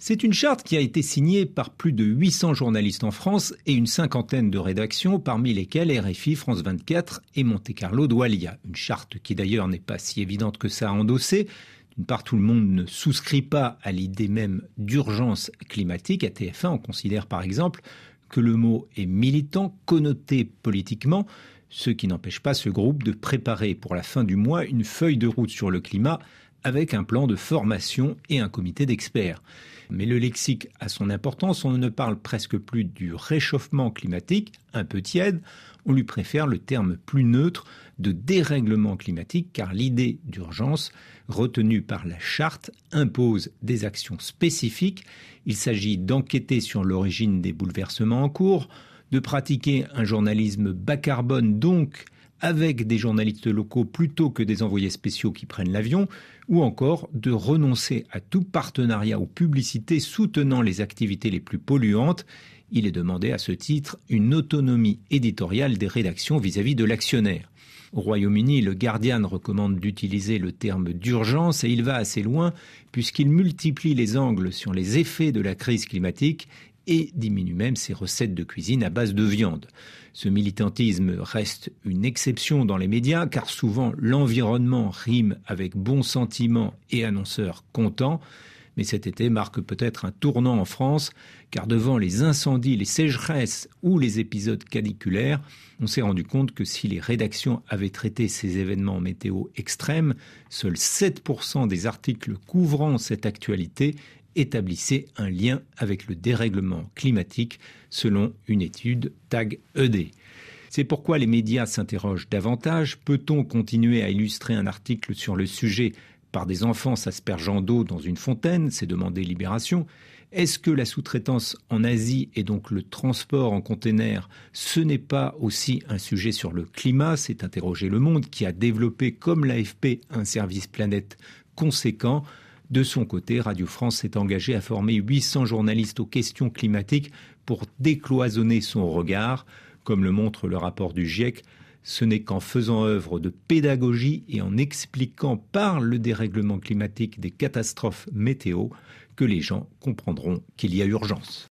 C'est une charte qui a été signée par plus de 800 journalistes en France et une cinquantaine de rédactions, parmi lesquelles RFI, France 24 et Monte Carlo Doualia. Une charte qui d'ailleurs n'est pas si évidente que ça à endosser. D'une part, tout le monde ne souscrit pas à l'idée même d'urgence climatique. À TF1, on considère par exemple que le mot est militant, connoté politiquement, ce qui n'empêche pas ce groupe de préparer pour la fin du mois une feuille de route sur le climat avec un plan de formation et un comité d'experts. Mais le lexique a son importance, on ne parle presque plus du réchauffement climatique, un peu tiède, on lui préfère le terme plus neutre de dérèglement climatique car l'idée d'urgence retenue par la charte impose des actions spécifiques. Il s'agit d'enquêter sur l'origine des bouleversements en cours, de pratiquer un journalisme bas carbone donc avec des journalistes locaux plutôt que des envoyés spéciaux qui prennent l'avion, ou encore de renoncer à tout partenariat ou publicité soutenant les activités les plus polluantes. Il est demandé à ce titre une autonomie éditoriale des rédactions vis-à-vis -vis de l'actionnaire. Au Royaume-Uni, le Guardian recommande d'utiliser le terme d'urgence et il va assez loin puisqu'il multiplie les angles sur les effets de la crise climatique et diminue même ses recettes de cuisine à base de viande. Ce militantisme reste une exception dans les médias car souvent l'environnement rime avec bons sentiments et annonceurs contents. Mais cet été marque peut-être un tournant en France, car devant les incendies, les sécheresses ou les épisodes caniculaires, on s'est rendu compte que si les rédactions avaient traité ces événements météo extrêmes, seuls 7% des articles couvrant cette actualité établissait un lien avec le dérèglement climatique selon une étude TAG ED. C'est pourquoi les médias s'interrogent davantage. Peut-on continuer à illustrer un article sur le sujet par des enfants s'aspergeant d'eau dans une fontaine? C'est demandé Libération. Est-ce que la sous-traitance en Asie et donc le transport en container, ce n'est pas aussi un sujet sur le climat? C'est interrogé Le Monde qui a développé, comme l'AFP, un service planète conséquent. De son côté, Radio France s'est engagé à former 800 journalistes aux questions climatiques pour décloisonner son regard. Comme le montre le rapport du GIEC, ce n'est qu'en faisant œuvre de pédagogie et en expliquant par le dérèglement climatique des catastrophes météo que les gens comprendront qu'il y a urgence.